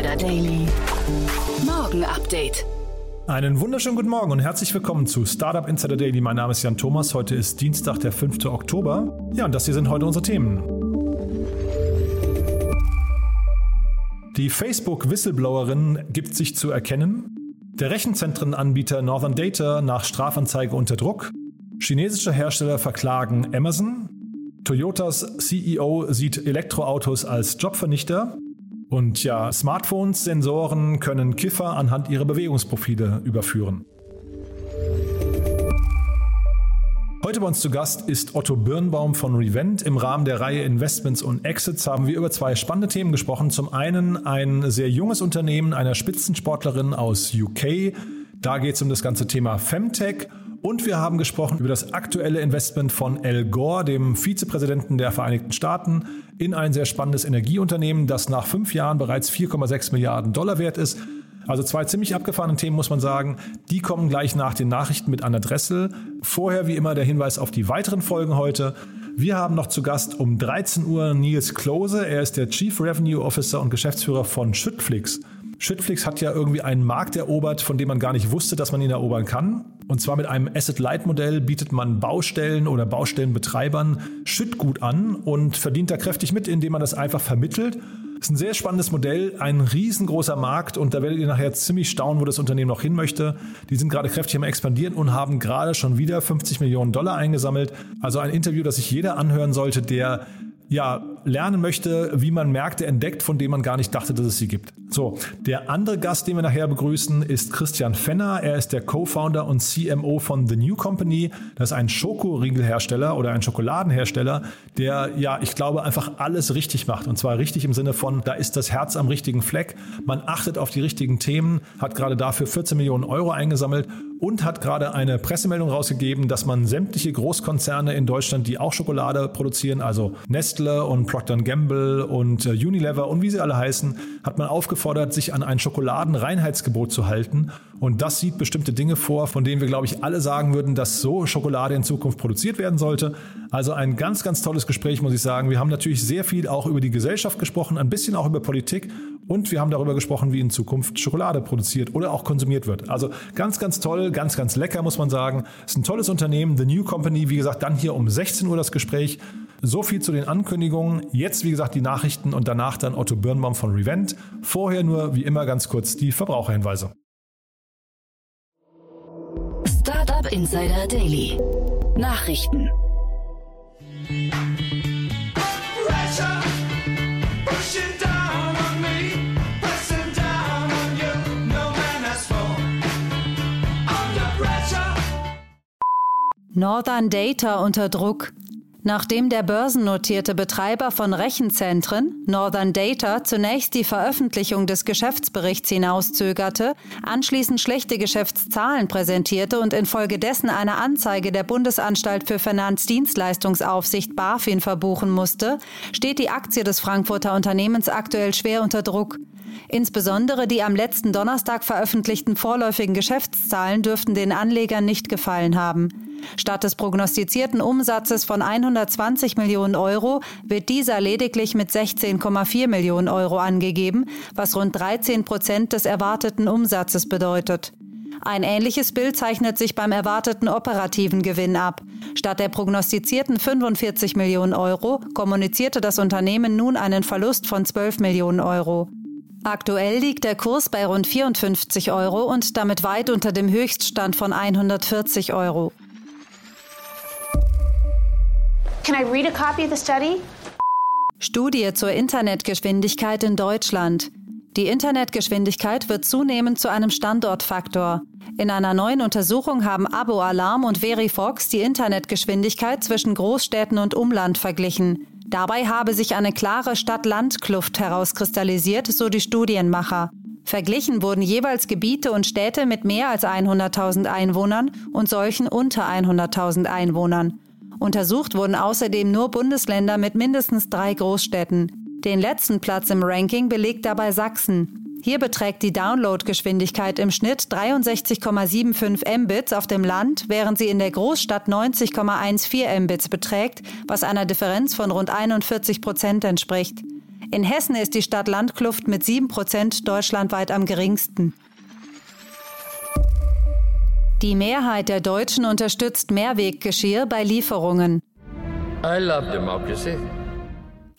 Insider Daily. Morgen Update. Einen wunderschönen guten Morgen und herzlich willkommen zu Startup Insider Daily. Mein Name ist Jan Thomas. Heute ist Dienstag, der 5. Oktober. Ja, und das hier sind heute unsere Themen. Die Facebook-Whistleblowerin gibt sich zu erkennen. Der Rechenzentrenanbieter Northern Data nach Strafanzeige unter Druck. Chinesische Hersteller verklagen Amazon. Toyotas CEO sieht Elektroautos als Jobvernichter. Und ja, Smartphones, Sensoren können Kiffer anhand ihrer Bewegungsprofile überführen. Heute bei uns zu Gast ist Otto Birnbaum von Revent. Im Rahmen der Reihe Investments und Exits haben wir über zwei spannende Themen gesprochen. Zum einen ein sehr junges Unternehmen einer Spitzensportlerin aus UK. Da geht es um das ganze Thema Femtech. Und wir haben gesprochen über das aktuelle Investment von Al Gore, dem Vizepräsidenten der Vereinigten Staaten, in ein sehr spannendes Energieunternehmen, das nach fünf Jahren bereits 4,6 Milliarden Dollar wert ist. Also zwei ziemlich abgefahrene Themen, muss man sagen. Die kommen gleich nach den Nachrichten mit Anna Dressel. Vorher wie immer der Hinweis auf die weiteren Folgen heute. Wir haben noch zu Gast um 13 Uhr Nils Klose. Er ist der Chief Revenue Officer und Geschäftsführer von Schüttflix. Schüttflix hat ja irgendwie einen Markt erobert, von dem man gar nicht wusste, dass man ihn erobern kann. Und zwar mit einem Asset-Light-Modell bietet man Baustellen oder Baustellenbetreibern Schüttgut an und verdient da kräftig mit, indem man das einfach vermittelt. Das ist ein sehr spannendes Modell, ein riesengroßer Markt und da werdet ihr nachher ziemlich staunen, wo das Unternehmen noch hin möchte. Die sind gerade kräftig am expandieren und haben gerade schon wieder 50 Millionen Dollar eingesammelt. Also ein Interview, das sich jeder anhören sollte, der ja, lernen möchte, wie man Märkte entdeckt, von denen man gar nicht dachte, dass es sie gibt. So, der andere Gast, den wir nachher begrüßen, ist Christian Fenner. Er ist der Co-Founder und CMO von The New Company. Das ist ein Schokoriegelhersteller oder ein Schokoladenhersteller, der, ja, ich glaube, einfach alles richtig macht. Und zwar richtig im Sinne von, da ist das Herz am richtigen Fleck. Man achtet auf die richtigen Themen, hat gerade dafür 14 Millionen Euro eingesammelt und hat gerade eine Pressemeldung rausgegeben, dass man sämtliche Großkonzerne in Deutschland, die auch Schokolade produzieren, also Nestle und Procter Gamble und äh, Unilever und wie sie alle heißen, hat man aufgefordert, sich an ein Schokoladenreinheitsgebot zu halten. Und das sieht bestimmte Dinge vor, von denen wir, glaube ich, alle sagen würden, dass so Schokolade in Zukunft produziert werden sollte. Also ein ganz, ganz tolles Gespräch, muss ich sagen. Wir haben natürlich sehr viel auch über die Gesellschaft gesprochen, ein bisschen auch über Politik und wir haben darüber gesprochen, wie in Zukunft Schokolade produziert oder auch konsumiert wird. Also ganz, ganz toll, ganz, ganz lecker, muss man sagen. Ist ein tolles Unternehmen, The New Company. Wie gesagt, dann hier um 16 Uhr das Gespräch. So viel zu den Ankündigungen. Jetzt, wie gesagt, die Nachrichten und danach dann Otto Birnbaum von Revent. Vorher nur, wie immer, ganz kurz die Verbraucherhinweise. Startup Insider Daily. Nachrichten. Northern Data unter Druck. Nachdem der börsennotierte Betreiber von Rechenzentren, Northern Data, zunächst die Veröffentlichung des Geschäftsberichts hinauszögerte, anschließend schlechte Geschäftszahlen präsentierte und infolgedessen eine Anzeige der Bundesanstalt für Finanzdienstleistungsaufsicht BaFin verbuchen musste, steht die Aktie des Frankfurter Unternehmens aktuell schwer unter Druck. Insbesondere die am letzten Donnerstag veröffentlichten vorläufigen Geschäftszahlen dürften den Anlegern nicht gefallen haben. Statt des prognostizierten Umsatzes von 120 Millionen Euro wird dieser lediglich mit 16,4 Millionen Euro angegeben, was rund 13 Prozent des erwarteten Umsatzes bedeutet. Ein ähnliches Bild zeichnet sich beim erwarteten operativen Gewinn ab. Statt der prognostizierten 45 Millionen Euro kommunizierte das Unternehmen nun einen Verlust von 12 Millionen Euro. Aktuell liegt der Kurs bei rund 54 Euro und damit weit unter dem Höchststand von 140 Euro. Can I read a copy of the study? Studie zur Internetgeschwindigkeit in Deutschland. Die Internetgeschwindigkeit wird zunehmend zu einem Standortfaktor. In einer neuen Untersuchung haben Abo Alarm und Verifox die Internetgeschwindigkeit zwischen Großstädten und Umland verglichen. Dabei habe sich eine klare Stadt-Land-Kluft herauskristallisiert, so die Studienmacher. Verglichen wurden jeweils Gebiete und Städte mit mehr als 100.000 Einwohnern und solchen unter 100.000 Einwohnern. Untersucht wurden außerdem nur Bundesländer mit mindestens drei Großstädten. Den letzten Platz im Ranking belegt dabei Sachsen. Hier beträgt die Downloadgeschwindigkeit im Schnitt 63,75 Mbits auf dem Land, während sie in der Großstadt 90,14 Mbits beträgt, was einer Differenz von rund 41 Prozent entspricht. In Hessen ist die Stadt-Land-Kluft mit 7 Prozent deutschlandweit am geringsten. Die Mehrheit der Deutschen unterstützt Mehrweggeschirr bei Lieferungen. I love democracy.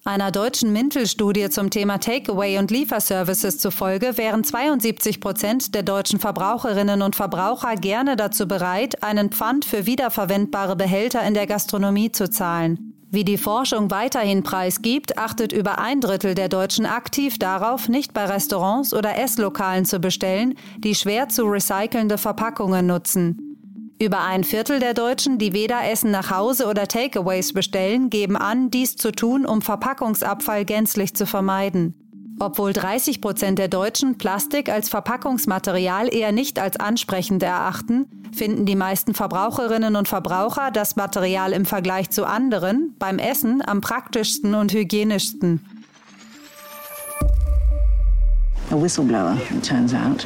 Einer deutschen Mintel-Studie zum Thema Takeaway und Lieferservices zufolge wären 72 Prozent der deutschen Verbraucherinnen und Verbraucher gerne dazu bereit, einen Pfand für wiederverwendbare Behälter in der Gastronomie zu zahlen. Wie die Forschung weiterhin preisgibt, achtet über ein Drittel der Deutschen aktiv darauf, nicht bei Restaurants oder Esslokalen zu bestellen, die schwer zu recycelnde Verpackungen nutzen. Über ein Viertel der Deutschen, die weder Essen nach Hause oder Takeaways bestellen, geben an, dies zu tun, um Verpackungsabfall gänzlich zu vermeiden. Obwohl 30 Prozent der Deutschen Plastik als Verpackungsmaterial eher nicht als ansprechend erachten, finden die meisten Verbraucherinnen und Verbraucher das Material im Vergleich zu anderen beim Essen am praktischsten und hygienischsten. A whistleblower, it turns out.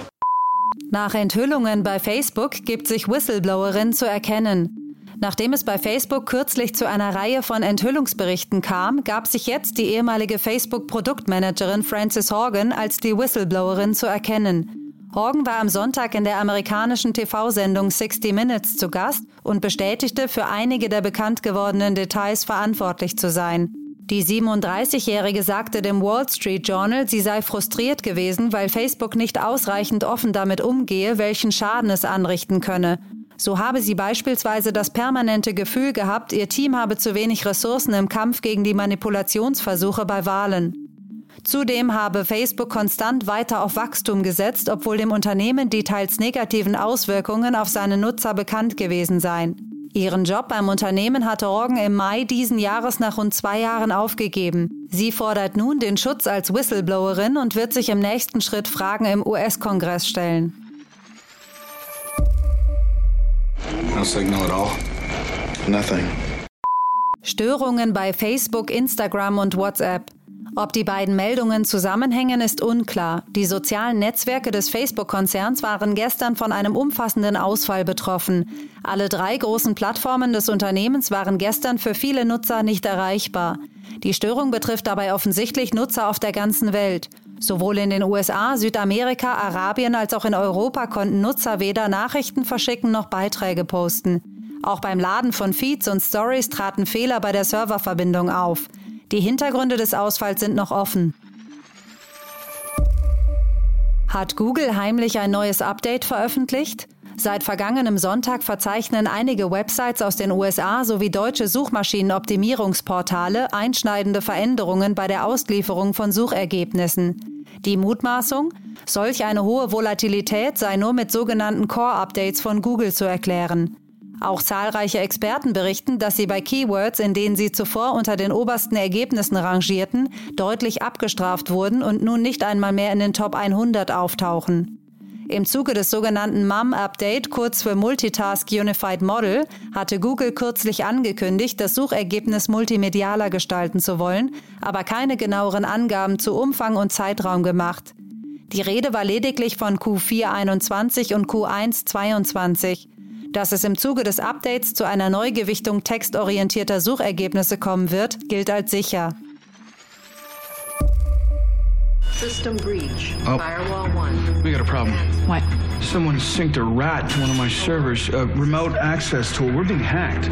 Nach Enthüllungen bei Facebook gibt sich Whistleblowerin zu erkennen. Nachdem es bei Facebook kürzlich zu einer Reihe von Enthüllungsberichten kam, gab sich jetzt die ehemalige Facebook-Produktmanagerin Frances Horgan als die Whistleblowerin zu erkennen. Horgan war am Sonntag in der amerikanischen TV-Sendung 60 Minutes zu Gast und bestätigte, für einige der bekannt gewordenen Details verantwortlich zu sein. Die 37-Jährige sagte dem Wall Street Journal, sie sei frustriert gewesen, weil Facebook nicht ausreichend offen damit umgehe, welchen Schaden es anrichten könne. So habe sie beispielsweise das permanente Gefühl gehabt, ihr Team habe zu wenig Ressourcen im Kampf gegen die Manipulationsversuche bei Wahlen. Zudem habe Facebook konstant weiter auf Wachstum gesetzt, obwohl dem Unternehmen die teils negativen Auswirkungen auf seine Nutzer bekannt gewesen seien. Ihren Job beim Unternehmen hatte Orgen im Mai diesen Jahres nach rund zwei Jahren aufgegeben. Sie fordert nun den Schutz als Whistleblowerin und wird sich im nächsten Schritt Fragen im US-Kongress stellen. No signal at all. Nothing. Störungen bei Facebook, Instagram und WhatsApp. Ob die beiden Meldungen zusammenhängen, ist unklar. Die sozialen Netzwerke des Facebook-Konzerns waren gestern von einem umfassenden Ausfall betroffen. Alle drei großen Plattformen des Unternehmens waren gestern für viele Nutzer nicht erreichbar. Die Störung betrifft dabei offensichtlich Nutzer auf der ganzen Welt. Sowohl in den USA, Südamerika, Arabien als auch in Europa konnten Nutzer weder Nachrichten verschicken noch Beiträge posten. Auch beim Laden von Feeds und Stories traten Fehler bei der Serververbindung auf. Die Hintergründe des Ausfalls sind noch offen. Hat Google heimlich ein neues Update veröffentlicht? Seit vergangenem Sonntag verzeichnen einige Websites aus den USA sowie deutsche Suchmaschinenoptimierungsportale einschneidende Veränderungen bei der Auslieferung von Suchergebnissen. Die Mutmaßung? Solch eine hohe Volatilität sei nur mit sogenannten Core-Updates von Google zu erklären. Auch zahlreiche Experten berichten, dass sie bei Keywords, in denen sie zuvor unter den obersten Ergebnissen rangierten, deutlich abgestraft wurden und nun nicht einmal mehr in den Top 100 auftauchen. Im Zuge des sogenannten MUM-Update, kurz für Multitask Unified Model, hatte Google kürzlich angekündigt, das Suchergebnis multimedialer gestalten zu wollen, aber keine genaueren Angaben zu Umfang und Zeitraum gemacht. Die Rede war lediglich von Q4 21 und Q1 22. Dass es im Zuge des Updates zu einer Neugewichtung textorientierter Suchergebnisse kommen wird, gilt als sicher. System breach. Oh. Firewall 1. We got a problem. What? Someone synced a rat to one of my servers. A remote access tool. We're being hacked.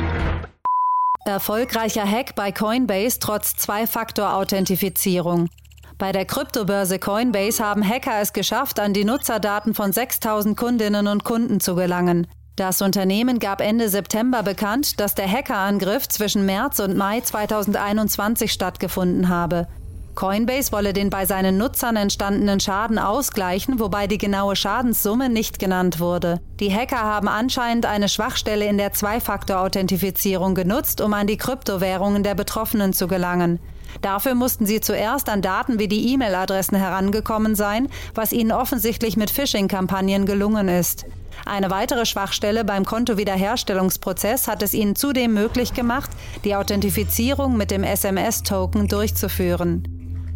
Erfolgreicher Hack bei Coinbase trotz Zwei-Faktor-Authentifizierung. Bei der Kryptobörse Coinbase haben Hacker es geschafft, an die Nutzerdaten von 6000 Kundinnen und Kunden zu gelangen. Das Unternehmen gab Ende September bekannt, dass der Hackerangriff zwischen März und Mai 2021 stattgefunden habe. Coinbase wolle den bei seinen Nutzern entstandenen Schaden ausgleichen, wobei die genaue Schadenssumme nicht genannt wurde. Die Hacker haben anscheinend eine Schwachstelle in der Zwei-Faktor-Authentifizierung genutzt, um an die Kryptowährungen der Betroffenen zu gelangen. Dafür mussten sie zuerst an Daten wie die E-Mail-Adressen herangekommen sein, was ihnen offensichtlich mit Phishing-Kampagnen gelungen ist. Eine weitere Schwachstelle beim Kontowiederherstellungsprozess hat es ihnen zudem möglich gemacht, die Authentifizierung mit dem SMS-Token durchzuführen.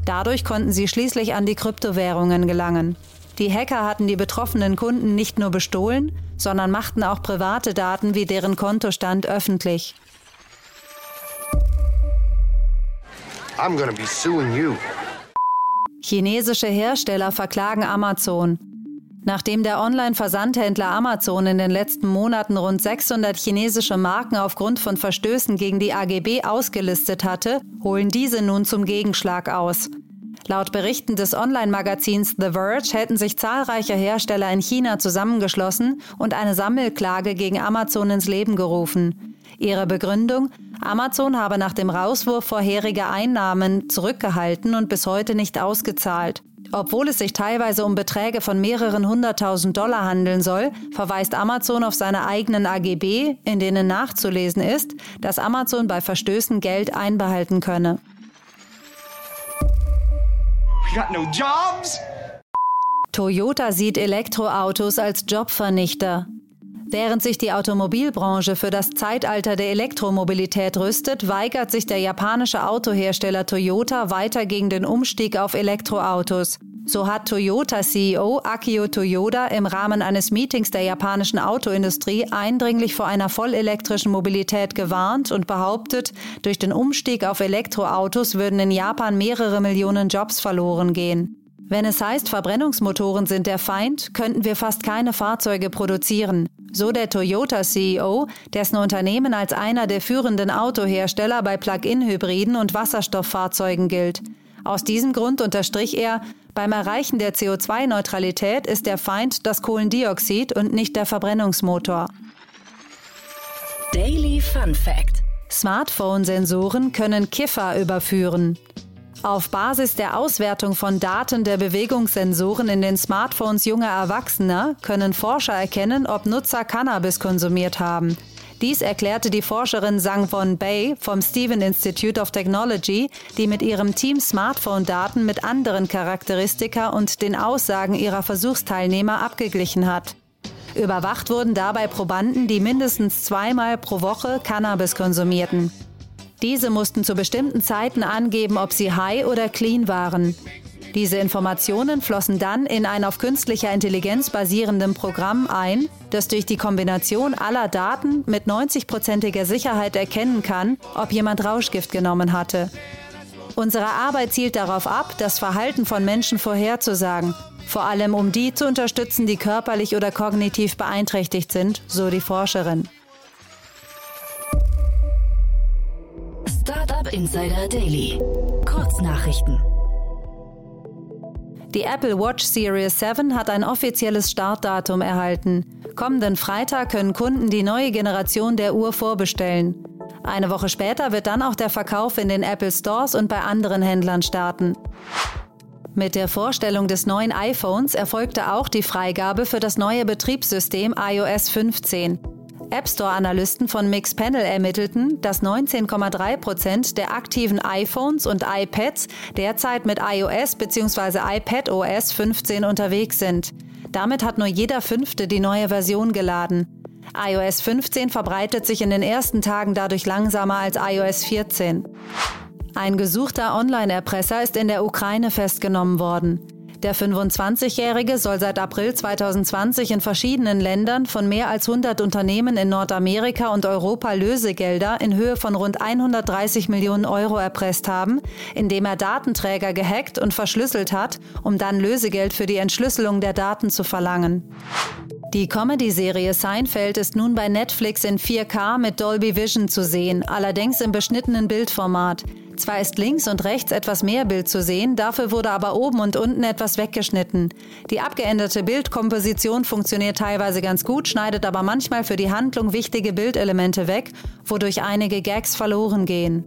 Dadurch konnten sie schließlich an die Kryptowährungen gelangen. Die Hacker hatten die betroffenen Kunden nicht nur bestohlen, sondern machten auch private Daten wie deren Kontostand öffentlich. I'm gonna be suing you. Chinesische Hersteller verklagen Amazon. Nachdem der Online-Versandhändler Amazon in den letzten Monaten rund 600 chinesische Marken aufgrund von Verstößen gegen die AGB ausgelistet hatte, holen diese nun zum Gegenschlag aus. Laut Berichten des Online-Magazins The Verge hätten sich zahlreiche Hersteller in China zusammengeschlossen und eine Sammelklage gegen Amazon ins Leben gerufen. Ihre Begründung, Amazon habe nach dem Rauswurf vorherige Einnahmen zurückgehalten und bis heute nicht ausgezahlt. Obwohl es sich teilweise um Beträge von mehreren hunderttausend Dollar handeln soll, verweist Amazon auf seine eigenen AGB, in denen nachzulesen ist, dass Amazon bei Verstößen Geld einbehalten könne. Toyota sieht Elektroautos als Jobvernichter. Während sich die Automobilbranche für das Zeitalter der Elektromobilität rüstet, weigert sich der japanische Autohersteller Toyota weiter gegen den Umstieg auf Elektroautos. So hat Toyota-CEO Akio Toyoda im Rahmen eines Meetings der japanischen Autoindustrie eindringlich vor einer vollelektrischen Mobilität gewarnt und behauptet, durch den Umstieg auf Elektroautos würden in Japan mehrere Millionen Jobs verloren gehen. Wenn es heißt, Verbrennungsmotoren sind der Feind, könnten wir fast keine Fahrzeuge produzieren. So der Toyota-CEO, dessen Unternehmen als einer der führenden Autohersteller bei Plug-in-Hybriden und Wasserstofffahrzeugen gilt. Aus diesem Grund unterstrich er, beim Erreichen der CO2-Neutralität ist der Feind das Kohlendioxid und nicht der Verbrennungsmotor. Daily Fun Fact: Smartphone-Sensoren können Kiffer überführen. Auf Basis der Auswertung von Daten der Bewegungssensoren in den Smartphones junger Erwachsener können Forscher erkennen, ob Nutzer Cannabis konsumiert haben. Dies erklärte die Forscherin Sang Von Bay vom Stephen Institute of Technology, die mit ihrem Team Smartphone-Daten mit anderen Charakteristika und den Aussagen ihrer Versuchsteilnehmer abgeglichen hat. Überwacht wurden dabei Probanden, die mindestens zweimal pro Woche Cannabis konsumierten. Diese mussten zu bestimmten Zeiten angeben, ob sie high oder clean waren. Diese Informationen flossen dann in ein auf künstlicher Intelligenz basierendem Programm ein, das durch die Kombination aller Daten mit 90-prozentiger Sicherheit erkennen kann, ob jemand Rauschgift genommen hatte. Unsere Arbeit zielt darauf ab, das Verhalten von Menschen vorherzusagen, vor allem um die zu unterstützen, die körperlich oder kognitiv beeinträchtigt sind, so die Forscherin. Insider Daily. Kurznachrichten. Die Apple Watch Series 7 hat ein offizielles Startdatum erhalten. Kommenden Freitag können Kunden die neue Generation der Uhr vorbestellen. Eine Woche später wird dann auch der Verkauf in den Apple Stores und bei anderen Händlern starten. Mit der Vorstellung des neuen iPhones erfolgte auch die Freigabe für das neue Betriebssystem iOS 15. App Store-Analysten von Mixpanel ermittelten, dass 19,3 Prozent der aktiven iPhones und iPads derzeit mit iOS bzw. iPadOS 15 unterwegs sind. Damit hat nur jeder Fünfte die neue Version geladen. iOS 15 verbreitet sich in den ersten Tagen dadurch langsamer als iOS 14. Ein gesuchter Online-Erpresser ist in der Ukraine festgenommen worden. Der 25-Jährige soll seit April 2020 in verschiedenen Ländern von mehr als 100 Unternehmen in Nordamerika und Europa Lösegelder in Höhe von rund 130 Millionen Euro erpresst haben, indem er Datenträger gehackt und verschlüsselt hat, um dann Lösegeld für die Entschlüsselung der Daten zu verlangen. Die Comedy-Serie Seinfeld ist nun bei Netflix in 4K mit Dolby Vision zu sehen, allerdings im beschnittenen Bildformat. Zwar ist links und rechts etwas mehr Bild zu sehen, dafür wurde aber oben und unten etwas weggeschnitten. Die abgeänderte Bildkomposition funktioniert teilweise ganz gut, schneidet aber manchmal für die Handlung wichtige Bildelemente weg, wodurch einige Gags verloren gehen.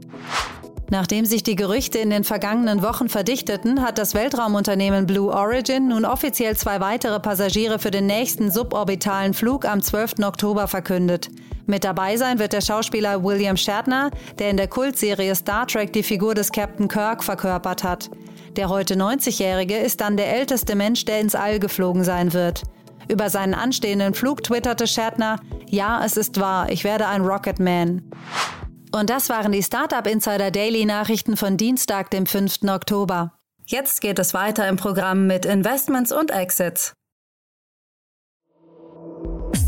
Nachdem sich die Gerüchte in den vergangenen Wochen verdichteten, hat das Weltraumunternehmen Blue Origin nun offiziell zwei weitere Passagiere für den nächsten suborbitalen Flug am 12. Oktober verkündet. Mit dabei sein wird der Schauspieler William Shatner, der in der Kultserie Star Trek die Figur des Captain Kirk verkörpert hat. Der heute 90-Jährige ist dann der älteste Mensch, der ins All geflogen sein wird. Über seinen anstehenden Flug twitterte Shatner, ja, es ist wahr, ich werde ein Rocketman. Und das waren die Startup Insider Daily Nachrichten von Dienstag, dem 5. Oktober. Jetzt geht es weiter im Programm mit Investments und Exits.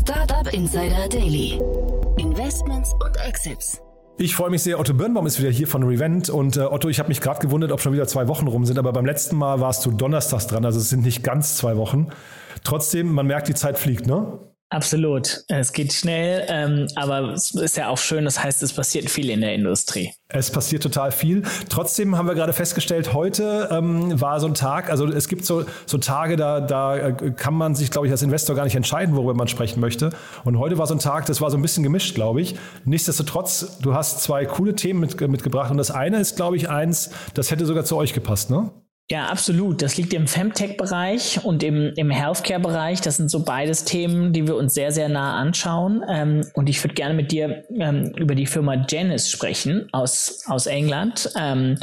Startup Insider Daily. Investments und Exits. Ich freue mich sehr. Otto Birnbaum ist wieder hier von Revent. Und äh, Otto, ich habe mich gerade gewundert, ob schon wieder zwei Wochen rum sind. Aber beim letzten Mal warst du donnerstags dran. Also es sind nicht ganz zwei Wochen. Trotzdem, man merkt, die Zeit fliegt, ne? Absolut. Es geht schnell, ähm, aber es ist ja auch schön. Das heißt, es passiert viel in der Industrie. Es passiert total viel. Trotzdem haben wir gerade festgestellt, heute ähm, war so ein Tag, also es gibt so, so Tage, da, da äh, kann man sich, glaube ich, als Investor gar nicht entscheiden, worüber man sprechen möchte. Und heute war so ein Tag, das war so ein bisschen gemischt, glaube ich. Nichtsdestotrotz, du hast zwei coole Themen mit, mitgebracht. Und das eine ist, glaube ich, eins, das hätte sogar zu euch gepasst, ne? Ja, absolut. Das liegt im Femtech-Bereich und im, im Healthcare-Bereich. Das sind so beides Themen, die wir uns sehr, sehr nah anschauen. Ähm, und ich würde gerne mit dir ähm, über die Firma Genesis sprechen aus, aus England. Ähm,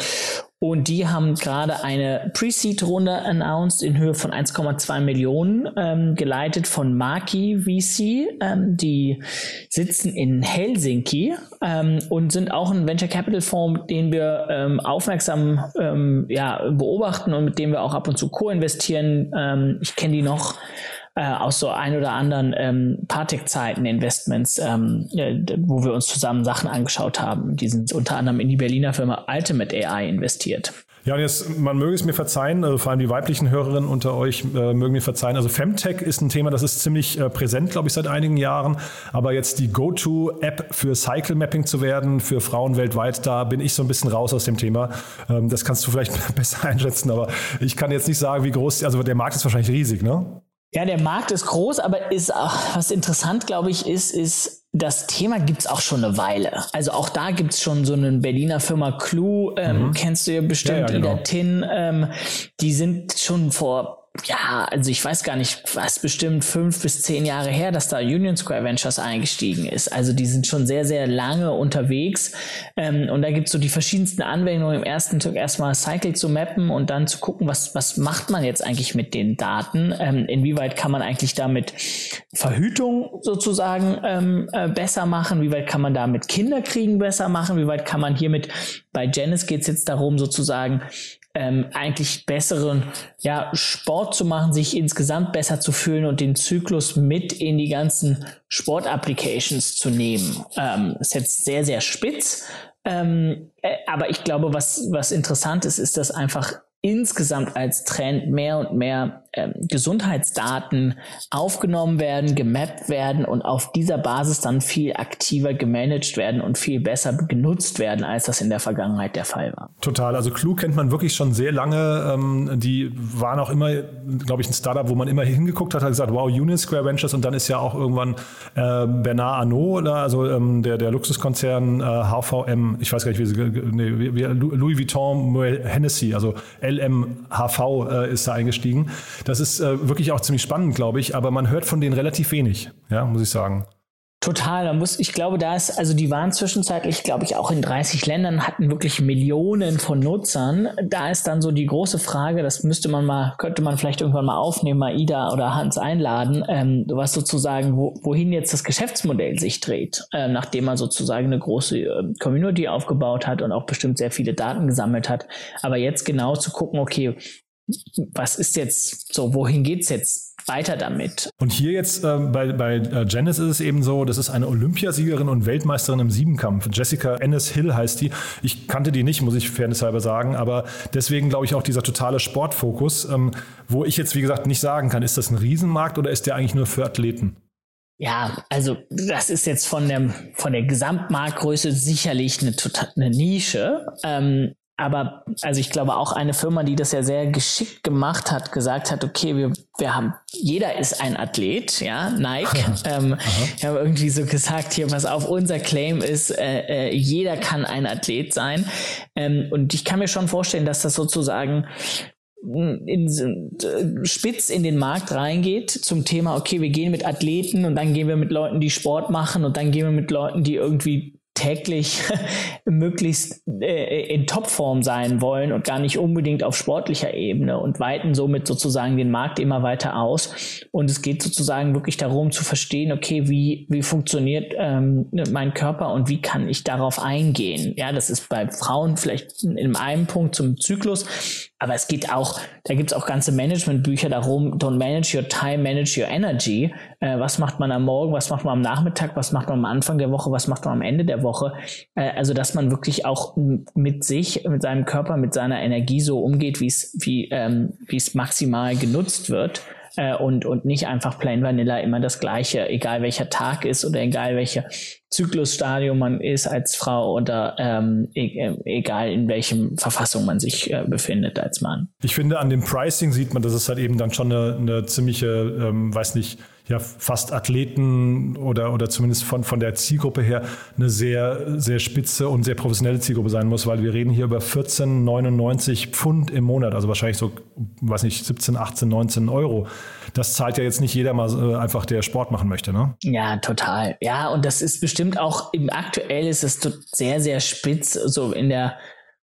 und die haben gerade eine Pre-Seed-Runde announced in Höhe von 1,2 Millionen, ähm, geleitet von Maki VC. Ähm, die sitzen in Helsinki ähm, und sind auch ein Venture Capital Fonds, den wir ähm, aufmerksam ähm, ja, beobachten und mit dem wir auch ab und zu co-investieren. Ähm, ich kenne die noch äh, aus so ein oder anderen ähm, Partec-Zeiten Investments, ähm, äh, wo wir uns zusammen Sachen angeschaut haben. Die sind unter anderem in die Berliner Firma Ultimate AI investiert. Ja, und jetzt, man möge es mir verzeihen, also vor allem die weiblichen Hörerinnen unter euch äh, mögen mir verzeihen. Also Femtech ist ein Thema, das ist ziemlich äh, präsent, glaube ich, seit einigen Jahren. Aber jetzt die Go-To-App für Cycle Mapping zu werden, für Frauen weltweit, da bin ich so ein bisschen raus aus dem Thema. Ähm, das kannst du vielleicht besser einschätzen, aber ich kann jetzt nicht sagen, wie groß, also der Markt ist wahrscheinlich riesig, ne? Ja, der Markt ist groß, aber ist auch, was interessant, glaube ich, ist, ist, das Thema gibt's auch schon eine Weile. Also auch da gibt's schon so eine Berliner Firma Clue, ähm, mhm. kennst du ja bestimmt, ja, ja, genau. Tin, ähm, die sind schon vor ja, also ich weiß gar nicht, was bestimmt fünf bis zehn Jahre her, dass da Union Square Ventures eingestiegen ist. Also die sind schon sehr, sehr lange unterwegs. Ähm, und da gibt's so die verschiedensten Anwendungen. Im ersten Tag erstmal Cycle zu mappen und dann zu gucken, was, was macht man jetzt eigentlich mit den Daten? Ähm, inwieweit kann man eigentlich damit Verhütung sozusagen ähm, äh, besser machen? Wie weit kann man damit Kinderkriegen besser machen? Wie weit kann man hiermit, bei Janice geht's jetzt darum, sozusagen ähm, eigentlich besseren ja, Sport zu machen, sich insgesamt besser zu fühlen und den Zyklus mit in die ganzen Sport-Applications zu nehmen. Ähm, ist jetzt sehr, sehr spitz. Ähm, äh, aber ich glaube, was, was interessant ist, ist, dass einfach insgesamt als Trend mehr und mehr ähm, Gesundheitsdaten aufgenommen werden, gemappt werden und auf dieser Basis dann viel aktiver gemanagt werden und viel besser genutzt werden, als das in der Vergangenheit der Fall war. Total. Also Clue kennt man wirklich schon sehr lange. Ähm, die waren auch immer, glaube ich, ein Startup, wo man immer hingeguckt hat, hat gesagt, wow, Union Square Ventures und dann ist ja auch irgendwann äh, Bernard Arnault, oder, also ähm, der, der Luxuskonzern äh, HVM, ich weiß gar nicht, wie sie, nee, wie, Louis Vuitton Hennessy, also LMHV äh, ist da eingestiegen. Das ist äh, wirklich auch ziemlich spannend, glaube ich, aber man hört von denen relativ wenig, ja, muss ich sagen. Total, da muss, ich glaube, da ist, also die waren zwischenzeitlich, glaube ich, auch in 30 Ländern, hatten wirklich Millionen von Nutzern. Da ist dann so die große Frage, das müsste man mal, könnte man vielleicht irgendwann mal aufnehmen, mal Ida oder Hans einladen, ähm, was sozusagen, wo, wohin jetzt das Geschäftsmodell sich dreht, äh, nachdem man sozusagen eine große äh, Community aufgebaut hat und auch bestimmt sehr viele Daten gesammelt hat. Aber jetzt genau zu gucken, okay, was ist jetzt so, wohin geht's jetzt weiter damit? Und hier jetzt äh, bei, bei äh, Janice ist es eben so, das ist eine Olympiasiegerin und Weltmeisterin im Siebenkampf. Jessica Ennis Hill heißt die. Ich kannte die nicht, muss ich fairnesshalber sagen, aber deswegen glaube ich auch dieser totale Sportfokus, ähm, wo ich jetzt wie gesagt nicht sagen kann, ist das ein Riesenmarkt oder ist der eigentlich nur für Athleten? Ja, also das ist jetzt von der, von der Gesamtmarktgröße sicherlich eine, eine Nische. Ähm, aber also ich glaube auch eine Firma, die das ja sehr geschickt gemacht hat, gesagt hat, okay, wir, wir haben, jeder ist ein Athlet, ja, Nike. ähm, ich habe irgendwie so gesagt, hier, was auf, unser Claim ist, äh, äh, jeder kann ein Athlet sein. Ähm, und ich kann mir schon vorstellen, dass das sozusagen in, spitz in den Markt reingeht zum Thema, okay, wir gehen mit Athleten und dann gehen wir mit Leuten, die Sport machen und dann gehen wir mit Leuten, die irgendwie täglich möglichst äh, in Topform sein wollen und gar nicht unbedingt auf sportlicher Ebene und weiten somit sozusagen den Markt immer weiter aus. Und es geht sozusagen wirklich darum zu verstehen, okay, wie, wie funktioniert ähm, mein Körper und wie kann ich darauf eingehen? Ja, das ist bei Frauen vielleicht in einem Punkt zum Zyklus aber es geht auch, da gibt es auch ganze Managementbücher darum, don't manage your time, manage your energy. Äh, was macht man am Morgen, was macht man am Nachmittag, was macht man am Anfang der Woche, was macht man am Ende der Woche. Äh, also dass man wirklich auch mit sich, mit seinem Körper, mit seiner Energie so umgeht, wie es wie, ähm, wie es maximal genutzt wird äh, und, und nicht einfach plain vanilla immer das Gleiche, egal welcher Tag ist oder egal welcher Zyklusstadium man ist als Frau oder ähm, e äh, egal in welchem Verfassung man sich äh, befindet als Mann. Ich finde, an dem Pricing sieht man, dass es halt eben dann schon eine, eine ziemliche, ähm, weiß nicht, ja fast Athleten oder, oder zumindest von, von der Zielgruppe her eine sehr, sehr spitze und sehr professionelle Zielgruppe sein muss, weil wir reden hier über 14,99 Pfund im Monat, also wahrscheinlich so, weiß nicht, 17, 18, 19 Euro. Das zahlt ja jetzt nicht jeder mal äh, einfach, der Sport machen möchte, ne? Ja, total. Ja, und das ist bestimmt auch, im aktuell ist es sehr, sehr spitz, so in der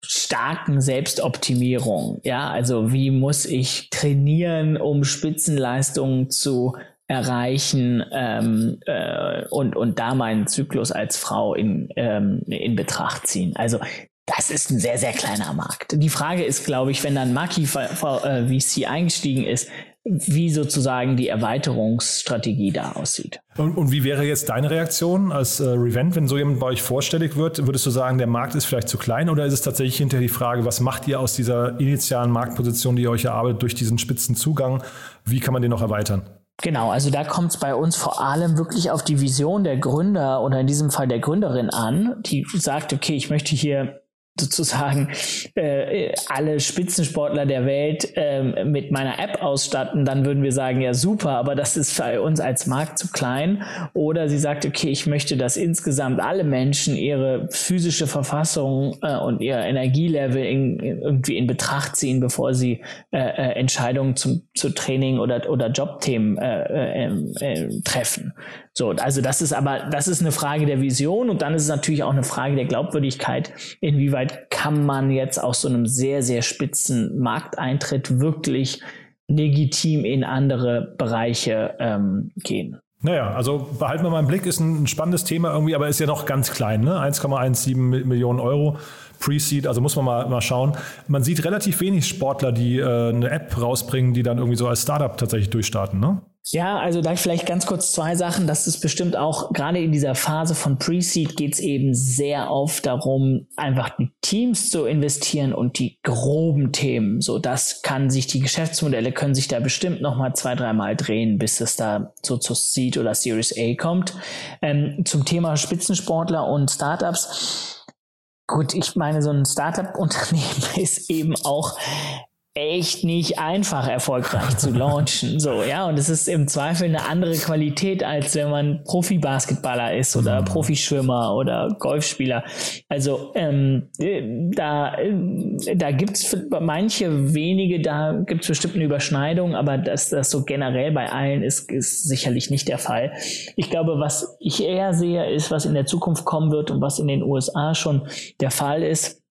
starken Selbstoptimierung. Ja, also wie muss ich trainieren, um Spitzenleistungen zu erreichen ähm, äh, und, und da meinen Zyklus als Frau in, ähm, in Betracht ziehen. Also das ist ein sehr, sehr kleiner Markt. Die Frage ist, glaube ich, wenn dann Maki äh, VC eingestiegen ist, wie sozusagen die Erweiterungsstrategie da aussieht. Und, und wie wäre jetzt deine Reaktion als äh, Revent, wenn so jemand bei euch vorstellig wird? Würdest du sagen, der Markt ist vielleicht zu klein oder ist es tatsächlich hinterher die Frage, was macht ihr aus dieser initialen Marktposition, die ihr euch erarbeitet, durch diesen spitzen Zugang? Wie kann man den noch erweitern? Genau, also da kommt es bei uns vor allem wirklich auf die Vision der Gründer oder in diesem Fall der Gründerin an, die sagt, okay, ich möchte hier sozusagen äh, alle Spitzensportler der Welt äh, mit meiner App ausstatten, dann würden wir sagen, ja super, aber das ist bei uns als Markt zu klein. Oder sie sagt, okay, ich möchte, dass insgesamt alle Menschen ihre physische Verfassung äh, und ihr Energielevel in, irgendwie in Betracht ziehen, bevor sie äh, äh, Entscheidungen zum, zu Training oder, oder Jobthemen äh, äh, äh, treffen. So, also das ist aber, das ist eine Frage der Vision und dann ist es natürlich auch eine Frage der Glaubwürdigkeit, inwieweit kann man jetzt aus so einem sehr, sehr spitzen Markteintritt wirklich legitim in andere Bereiche ähm, gehen. Naja, also behalten wir mal im Blick, ist ein spannendes Thema irgendwie, aber ist ja noch ganz klein, ne? 1,17 Millionen Euro. Pre-Seed, also muss man mal, mal schauen. Man sieht relativ wenig Sportler, die äh, eine App rausbringen, die dann irgendwie so als Startup tatsächlich durchstarten, ne? Ja, also da vielleicht ganz kurz zwei Sachen. Das ist bestimmt auch, gerade in dieser Phase von Pre-Seed geht es eben sehr oft darum, einfach die Teams zu investieren und die groben Themen. So, das kann sich, die Geschäftsmodelle können sich da bestimmt nochmal zwei, dreimal drehen, bis es da so zu Seed oder Series A kommt. Ähm, zum Thema Spitzensportler und Startups. Gut, ich meine, so ein Startup-Unternehmen ist eben auch echt nicht einfach erfolgreich zu launchen. So, ja, und es ist im Zweifel eine andere Qualität, als wenn man Profi-Basketballer ist oder mhm. Profischwimmer oder Golfspieler. Also ähm, da, da gibt's manche wenige, da gibt's bestimmt eine Überschneidung, aber dass das so generell bei allen ist, ist sicherlich nicht der Fall. Ich glaube, was ich eher sehe, ist, was in der Zukunft kommen wird und was in den USA schon der Fall ist,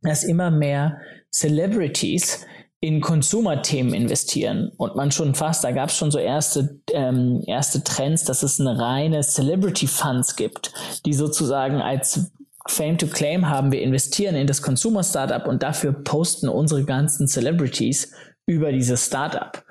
dass immer mehr Celebrities in Consumer-Themen investieren und man schon fast, da gab es schon so erste, ähm, erste Trends, dass es eine reine Celebrity-Funds gibt, die sozusagen als Fame to Claim haben, wir investieren in das Consumer-Startup und dafür posten unsere ganzen Celebrities über dieses Startup.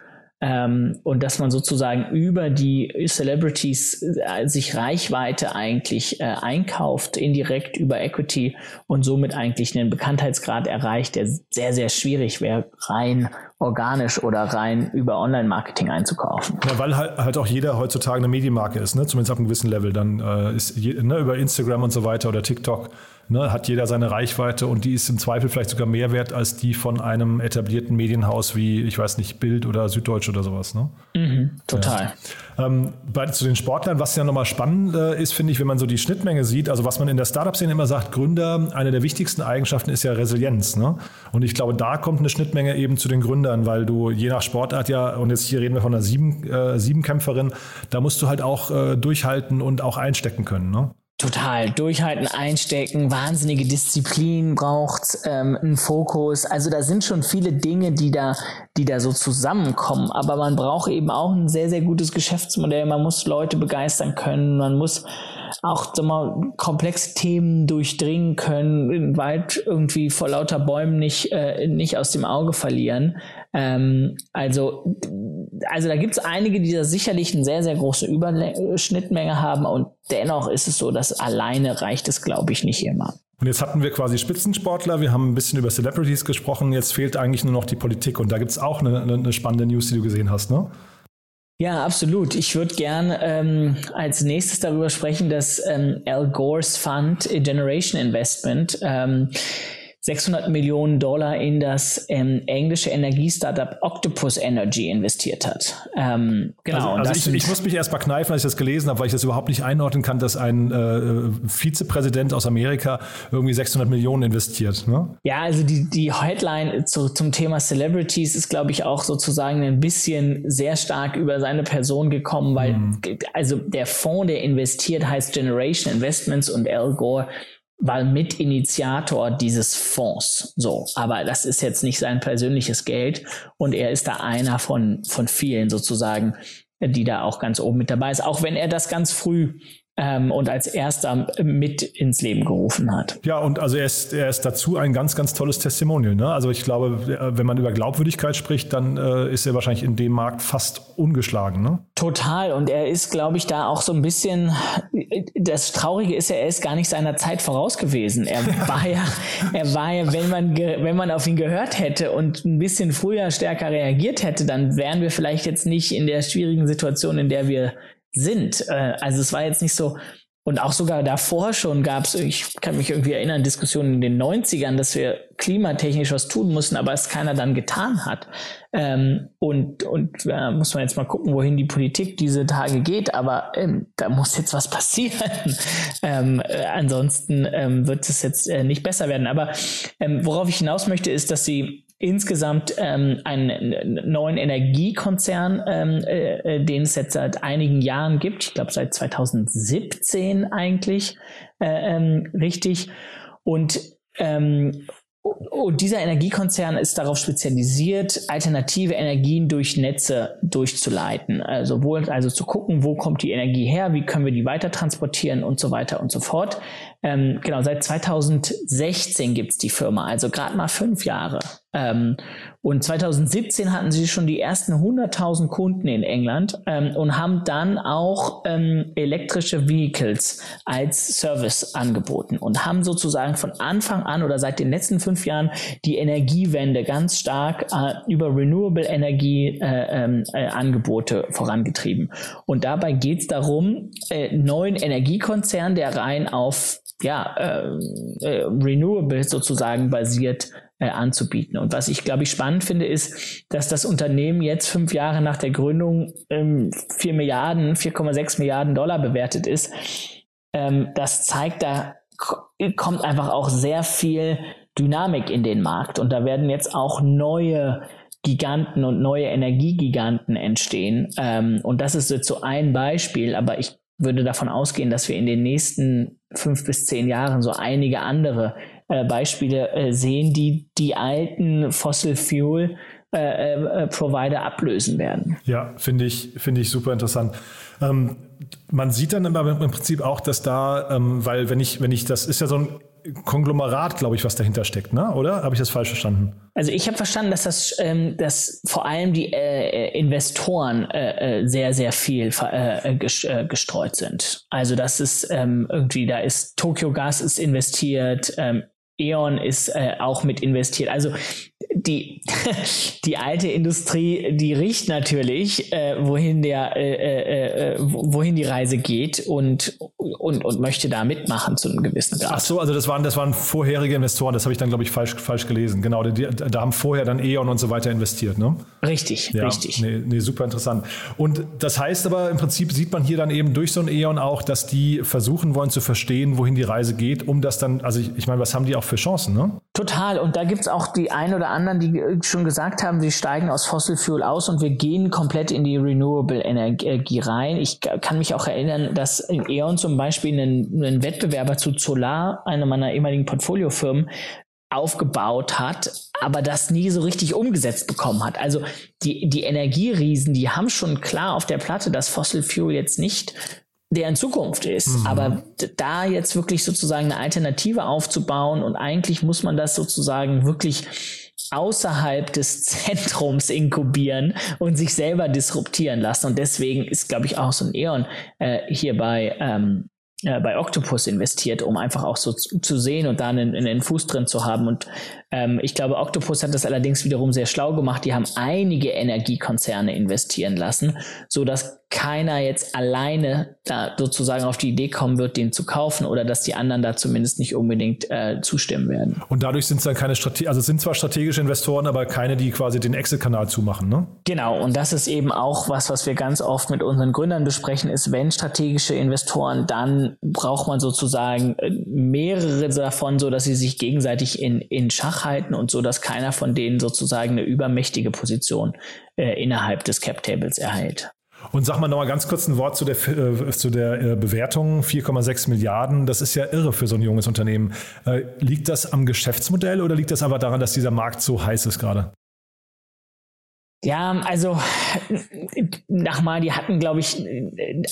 Ähm, und dass man sozusagen über die Celebrities äh, sich Reichweite eigentlich äh, einkauft, indirekt über Equity und somit eigentlich einen Bekanntheitsgrad erreicht, der sehr, sehr schwierig wäre, rein organisch oder rein über Online-Marketing einzukaufen. Ja, weil halt, halt, auch jeder heutzutage eine Medienmarke ist, ne? zumindest auf einem gewissen Level. Dann äh, ist je, ne, über Instagram und so weiter oder TikTok ne, hat jeder seine Reichweite und die ist im Zweifel vielleicht sogar mehr wert als die von einem etablierten Medienhaus wie, ich weiß nicht, Bild oder Süddeutsch oder sowas. Ne? Mhm, total. Ja. Ähm, bei, zu den Sportlern, was ja nochmal spannend äh, ist, finde ich, wenn man so die Schnittmenge sieht, also was man in der Startup-Szene immer sagt, Gründer, eine der wichtigsten Eigenschaften ist ja Resilienz. Ne? Und ich glaube, da kommt eine Schnittmenge eben zu den Gründern, weil du je nach Sportart ja, und jetzt hier reden wir von einer Sieben, äh, Siebenkämpferin, da musst du halt auch äh, durchhalten und auch einstecken können. Ne? Total. Durchhalten, einstecken, wahnsinnige Disziplin braucht, ähm, einen Fokus. Also da sind schon viele Dinge, die da, die da so zusammenkommen. Aber man braucht eben auch ein sehr, sehr gutes Geschäftsmodell. Man muss Leute begeistern können. Man muss auch sag mal, komplexe Themen durchdringen können, den Wald irgendwie vor lauter Bäumen nicht, äh, nicht aus dem Auge verlieren. Ähm, also, also da gibt es einige, die da sicherlich eine sehr, sehr große Überschnittmenge haben und dennoch ist es so, dass alleine reicht es, glaube ich, nicht immer. Und jetzt hatten wir quasi Spitzensportler, wir haben ein bisschen über Celebrities gesprochen, jetzt fehlt eigentlich nur noch die Politik und da gibt es auch eine, eine, spannende News, die du gesehen hast, ne? Ja, absolut. Ich würde gern ähm, als nächstes darüber sprechen, dass ähm, Al Gores Fund Generation Investment ähm, 600 Millionen Dollar in das ähm, englische Energiestartup Octopus Energy investiert hat. Ähm, genau. Also, also ich, ich, muss mich erst mal kneifen, als ich das gelesen habe, weil ich das überhaupt nicht einordnen kann, dass ein äh, Vizepräsident aus Amerika irgendwie 600 Millionen investiert. Ne? Ja, also die, die Headline zu, zum Thema Celebrities ist, glaube ich, auch sozusagen ein bisschen sehr stark über seine Person gekommen, weil mhm. also der Fonds, der investiert, heißt Generation Investments und Al Gore war Mitinitiator dieses Fonds. So, aber das ist jetzt nicht sein persönliches Geld und er ist da einer von, von vielen sozusagen, die da auch ganz oben mit dabei ist, auch wenn er das ganz früh ähm, und als erster mit ins Leben gerufen hat. Ja, und also er ist, er ist dazu ein ganz, ganz tolles Testimonial. Ne? Also ich glaube, wenn man über Glaubwürdigkeit spricht, dann äh, ist er wahrscheinlich in dem Markt fast ungeschlagen. Ne? Total. Und er ist, glaube ich, da auch so ein bisschen, das Traurige ist ja, er ist gar nicht seiner Zeit voraus gewesen. Er war ja, er war ja, wenn man, wenn man auf ihn gehört hätte und ein bisschen früher stärker reagiert hätte, dann wären wir vielleicht jetzt nicht in der schwierigen Situation, in der wir sind. Äh, also es war jetzt nicht so, und auch sogar davor schon gab es, ich kann mich irgendwie erinnern, Diskussionen in den 90ern, dass wir klimatechnisch was tun mussten, aber es keiner dann getan hat. Ähm, und und äh, muss man jetzt mal gucken, wohin die Politik diese Tage geht, aber ähm, da muss jetzt was passieren. ähm, äh, ansonsten ähm, wird es jetzt äh, nicht besser werden. Aber ähm, worauf ich hinaus möchte, ist, dass sie insgesamt ähm, einen neuen Energiekonzern, ähm, äh, äh, den es jetzt seit einigen Jahren gibt. Ich glaube seit 2017 eigentlich äh, ähm, richtig. Und ähm, und dieser Energiekonzern ist darauf spezialisiert, alternative Energien durch Netze durchzuleiten. Also, wo, also zu gucken, wo kommt die Energie her, wie können wir die weiter transportieren und so weiter und so fort. Ähm, genau, seit 2016 gibt's die Firma, also gerade mal fünf Jahre. Ähm, und 2017 hatten sie schon die ersten 100.000 Kunden in England ähm, und haben dann auch ähm, elektrische Vehicles als Service angeboten und haben sozusagen von Anfang an oder seit den letzten fünf Jahren die Energiewende ganz stark äh, über Renewable Energie äh, ähm, äh, Angebote vorangetrieben. Und dabei geht es darum, äh, neuen Energiekonzern, der rein auf ja, äh, äh, Renewable sozusagen basiert äh, anzubieten. Und was ich, glaube ich, spannend finde, ist, dass das Unternehmen jetzt fünf Jahre nach der Gründung ähm, 4 Milliarden, 4,6 Milliarden Dollar bewertet ist. Ähm, das zeigt, da kommt einfach auch sehr viel Dynamik in den Markt. Und da werden jetzt auch neue Giganten und neue Energiegiganten entstehen. Ähm, und das ist jetzt so ein Beispiel, aber ich würde davon ausgehen, dass wir in den nächsten fünf bis zehn Jahren so einige andere äh, Beispiele äh, sehen, die die alten Fossil Fuel äh, äh, Provider ablösen werden. Ja, finde ich, finde ich super interessant. Ähm, man sieht dann aber im Prinzip auch, dass da, ähm, weil wenn ich, wenn ich, das ist ja so ein Konglomerat, glaube ich, was dahinter steckt, ne? oder? Habe ich das falsch verstanden? Also ich habe verstanden, dass das, ähm, dass vor allem die äh, Investoren äh, äh sehr, sehr viel äh, gestreut sind. Also das ist ähm, irgendwie, da ist Tokyo Gas ist investiert, ähm, E.ON ist äh, auch mit investiert. Also die, die alte Industrie, die riecht natürlich, äh, wohin der, äh, äh, äh wohin die Reise geht und, und, und möchte da mitmachen zu einem gewissen Grad. Ach so, also das waren, das waren vorherige Investoren, das habe ich dann, glaube ich, falsch, falsch gelesen. Genau, die, da haben vorher dann E.ON und so weiter investiert, ne? Richtig, ja, richtig. Nee, nee, super interessant. Und das heißt aber, im Prinzip sieht man hier dann eben durch so ein E.ON auch, dass die versuchen wollen zu verstehen, wohin die Reise geht, um das dann, also ich, ich meine, was haben die auch für Chancen, ne? Total. Und da gibt es auch die ein oder anderen, die schon gesagt haben, wir steigen aus Fossil Fuel aus und wir gehen komplett in die Renewable Energie rein. Ich kann mich auch erinnern, dass in E.ON zum Beispiel einen, einen Wettbewerber zu Solar, einer meiner ehemaligen Portfoliofirmen, aufgebaut hat, aber das nie so richtig umgesetzt bekommen hat. Also die, die Energieriesen, die haben schon klar auf der Platte, dass Fossil Fuel jetzt nicht deren Zukunft ist. Mhm. Aber da jetzt wirklich sozusagen eine Alternative aufzubauen und eigentlich muss man das sozusagen wirklich außerhalb des Zentrums inkubieren und sich selber disruptieren lassen. Und deswegen ist, glaube ich, auch so ein Eon äh, hier bei, ähm, äh, bei Octopus investiert, um einfach auch so zu, zu sehen und da einen, einen Fuß drin zu haben. Und ähm, ich glaube, Octopus hat das allerdings wiederum sehr schlau gemacht. Die haben einige Energiekonzerne investieren lassen, so dass keiner jetzt alleine da sozusagen auf die Idee kommen wird, den zu kaufen oder dass die anderen da zumindest nicht unbedingt äh, zustimmen werden. Und dadurch sind es dann keine Strate also sind zwar strategische Investoren, aber keine, die quasi den Exit-Kanal zumachen, ne? Genau, und das ist eben auch was, was wir ganz oft mit unseren Gründern besprechen, ist, wenn strategische Investoren, dann braucht man sozusagen äh, mehrere davon, so dass sie sich gegenseitig in, in Schach halten und so, dass keiner von denen sozusagen eine übermächtige Position äh, innerhalb des Cap Tables erhält. Und sag mal noch mal ganz kurz ein Wort zu der, äh, zu der äh, Bewertung. 4,6 Milliarden, das ist ja irre für so ein junges Unternehmen. Äh, liegt das am Geschäftsmodell oder liegt das aber daran, dass dieser Markt so heiß ist gerade? Ja, also nochmal, die hatten, glaube ich,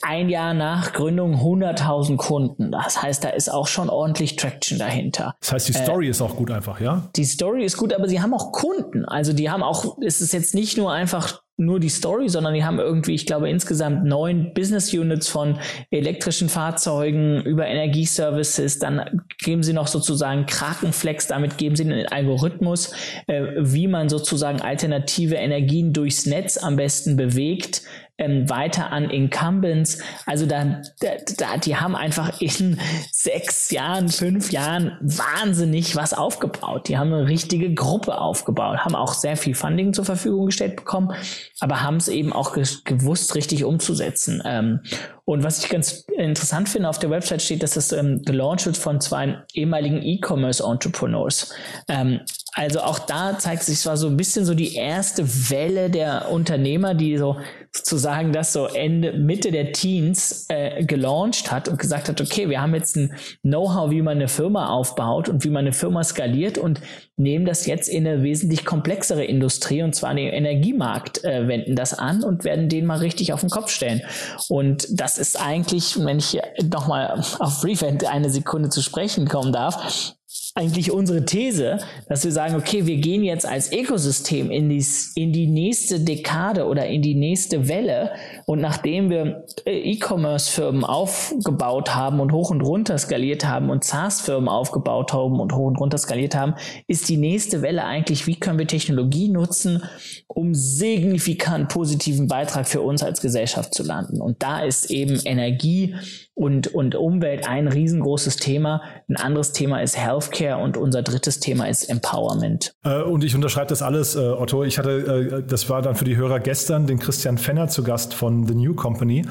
ein Jahr nach Gründung 100.000 Kunden. Das heißt, da ist auch schon ordentlich Traction dahinter. Das heißt, die Story äh, ist auch gut einfach, ja? Die Story ist gut, aber sie haben auch Kunden. Also die haben auch, es ist jetzt nicht nur einfach nur die Story, sondern die haben irgendwie, ich glaube, insgesamt neun Business Units von elektrischen Fahrzeugen über Energieservices. Dann geben sie noch sozusagen Krakenflex, damit geben sie einen Algorithmus, äh, wie man sozusagen alternative Energien durchs Netz am besten bewegt ähm, weiter an Incumbents. Also da, da, die haben einfach in sechs Jahren, fünf Jahren wahnsinnig was aufgebaut. Die haben eine richtige Gruppe aufgebaut, haben auch sehr viel Funding zur Verfügung gestellt bekommen, aber haben es eben auch gewusst, richtig umzusetzen. Ähm, und was ich ganz interessant finde, auf der Website steht, dass das ähm, gelauncht wird von zwei ehemaligen E-Commerce-Entrepreneurs. Ähm, also auch da zeigt sich zwar so ein bisschen so die erste Welle der Unternehmer, die so sozusagen das so Ende, Mitte der Teens äh, gelauncht hat und gesagt hat, okay, wir haben jetzt ein Know-how, wie man eine Firma aufbaut und wie man eine Firma skaliert und nehmen das jetzt in eine wesentlich komplexere Industrie und zwar den Energiemarkt, äh, wenden das an und werden den mal richtig auf den Kopf stellen. Und das ist eigentlich, wenn ich hier nochmal auf Revent eine Sekunde zu sprechen kommen darf, eigentlich unsere These, dass wir sagen, okay, wir gehen jetzt als Ökosystem in die, in die nächste Dekade oder in die nächste Welle und nachdem wir äh, E-Commerce-Firmen aufgebaut haben und hoch und runter skaliert haben und SaaS-Firmen aufgebaut haben und hoch und runter skaliert haben, ist die nächste Welle eigentlich, wie können wir Technologie nutzen, um signifikant positiven Beitrag für uns als Gesellschaft zu landen. Und da ist eben Energie und, und Umwelt ein riesengroßes Thema. Ein anderes Thema ist Healthcare und unser drittes Thema ist Empowerment. Äh, und ich unterschreibe das alles, äh, Otto. Ich hatte, äh, das war dann für die Hörer gestern, den Christian Fenner zu Gast von The New Company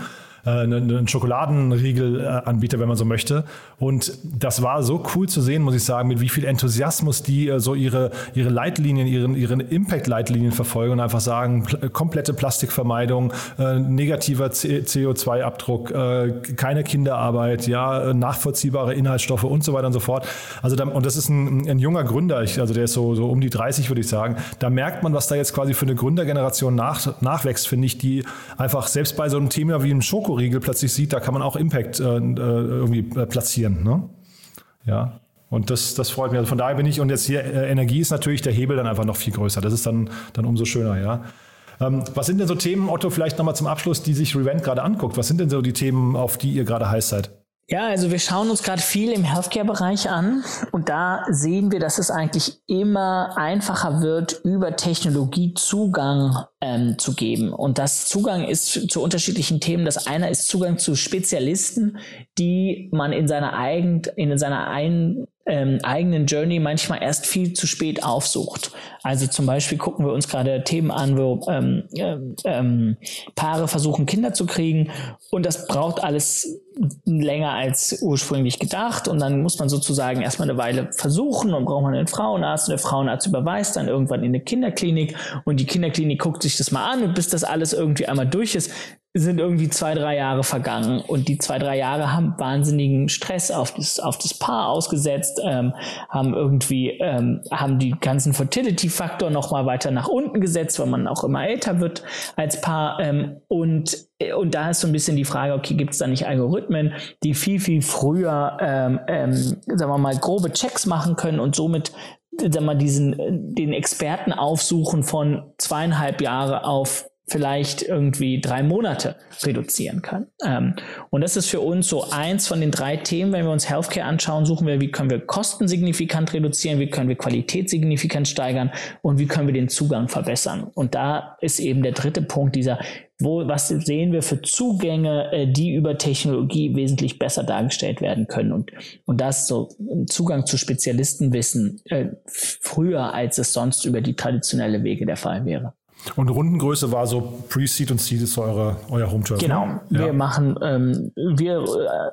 einen Schokoladenriegelanbieter, wenn man so möchte. Und das war so cool zu sehen, muss ich sagen, mit wie viel Enthusiasmus die äh, so ihre, ihre Leitlinien, ihren, ihren Impact-Leitlinien verfolgen und einfach sagen, pl komplette Plastikvermeidung, äh, negativer CO2-Abdruck, äh, keine Kinderarbeit, ja, nachvollziehbare Inhaltsstoffe und so weiter und so fort. Also da, und das ist ein, ein junger Gründer, ich, also der ist so, so um die 30, würde ich sagen. Da merkt man, was da jetzt quasi für eine Gründergeneration nach, nachwächst, finde ich, die einfach selbst bei so einem Thema wie einem Schoko Schokoriegel plötzlich sieht, da kann man auch Impact äh, äh irgendwie äh, platzieren. Ne? Ja. Und das, das freut mich. Also von daher bin ich, und jetzt hier, äh, Energie ist natürlich der Hebel dann einfach noch viel größer. Das ist dann, dann umso schöner, ja. Ähm, was sind denn so Themen, Otto, vielleicht nochmal zum Abschluss, die sich Revent gerade anguckt? Was sind denn so die Themen, auf die ihr gerade heiß seid? Ja, also wir schauen uns gerade viel im Healthcare-Bereich an und da sehen wir, dass es eigentlich immer einfacher wird, über Technologie Zugang ähm, zu geben. Und das Zugang ist zu unterschiedlichen Themen. Das eine ist Zugang zu Spezialisten, die man in seiner, eigen, in seiner ein, ähm, eigenen Journey manchmal erst viel zu spät aufsucht. Also zum Beispiel gucken wir uns gerade Themen an, wo ähm, ähm, Paare versuchen, Kinder zu kriegen. Und das braucht alles länger als ursprünglich gedacht. Und dann muss man sozusagen erstmal eine Weile versuchen. Und braucht man einen Frauenarzt. Und der Frauenarzt überweist dann irgendwann in eine Kinderklinik. Und die Kinderklinik guckt sich das mal an. Und bis das alles irgendwie einmal durch ist, sind irgendwie zwei, drei Jahre vergangen. Und die zwei, drei Jahre haben wahnsinnigen Stress auf das, auf das Paar ausgesetzt, ähm, haben irgendwie, ähm, haben die ganzen Fertility-Faktor nochmal weiter nach unten gesetzt, weil man auch immer älter wird als Paar. Ähm, und und da ist so ein bisschen die Frage, okay, gibt es da nicht Algorithmen, die viel, viel früher, ähm, ähm, sagen wir mal, grobe Checks machen können und somit sagen wir, diesen, den Experten aufsuchen von zweieinhalb Jahre auf vielleicht irgendwie drei Monate reduzieren kann. Ähm, und das ist für uns so eins von den drei Themen, wenn wir uns Healthcare anschauen, suchen wir, wie können wir Kosten signifikant reduzieren, wie können wir Qualität signifikant steigern und wie können wir den Zugang verbessern. Und da ist eben der dritte Punkt dieser, wo, was sehen wir für Zugänge, äh, die über Technologie wesentlich besser dargestellt werden können. Und, und das so Zugang zu Spezialistenwissen äh, früher, als es sonst über die traditionelle Wege der Fall wäre. Und Rundengröße war so Pre-Seed und Seed ist eure, euer Home-Turf. Genau. Ne? Wir ja. machen, ähm, wir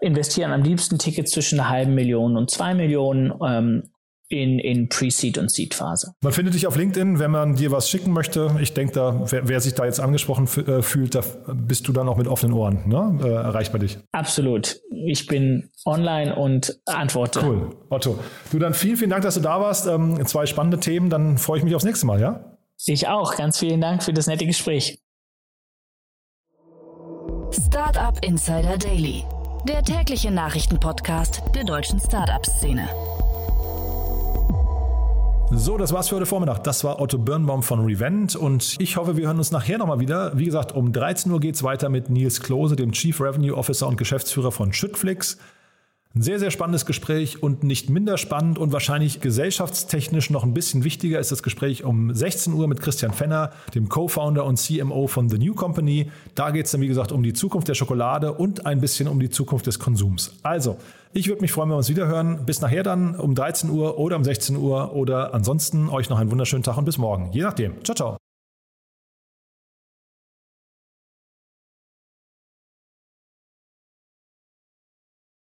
äh, investieren am liebsten Tickets zwischen einer halben Million und zwei Millionen ähm, in, in Pre-Seed und Seed-Phase. Man findet dich auf LinkedIn, wenn man dir was schicken möchte. Ich denke, da, wer, wer, sich da jetzt angesprochen äh, fühlt, da bist du dann auch mit offenen Ohren ne? äh, erreichbar dich. Absolut. Ich bin online und antworte. Cool. Otto. Du dann vielen, vielen Dank, dass du da warst. Ähm, zwei spannende Themen. Dann freue ich mich aufs nächste Mal, ja? Ich auch. Ganz vielen Dank für das nette Gespräch. Startup Insider Daily, der tägliche Nachrichtenpodcast der deutschen Startup-Szene. So, das war's für heute Vormittag. Das war Otto Birnbaum von Revent und ich hoffe, wir hören uns nachher nochmal wieder. Wie gesagt, um 13 Uhr geht's weiter mit Nils Klose, dem Chief Revenue Officer und Geschäftsführer von Schüttflix. Ein sehr, sehr spannendes Gespräch und nicht minder spannend und wahrscheinlich gesellschaftstechnisch noch ein bisschen wichtiger ist das Gespräch um 16 Uhr mit Christian Fenner, dem Co-Founder und CMO von The New Company. Da geht es dann, wie gesagt, um die Zukunft der Schokolade und ein bisschen um die Zukunft des Konsums. Also, ich würde mich freuen, wenn wir uns wieder hören. Bis nachher dann um 13 Uhr oder um 16 Uhr oder ansonsten euch noch einen wunderschönen Tag und bis morgen. Je nachdem. Ciao, ciao.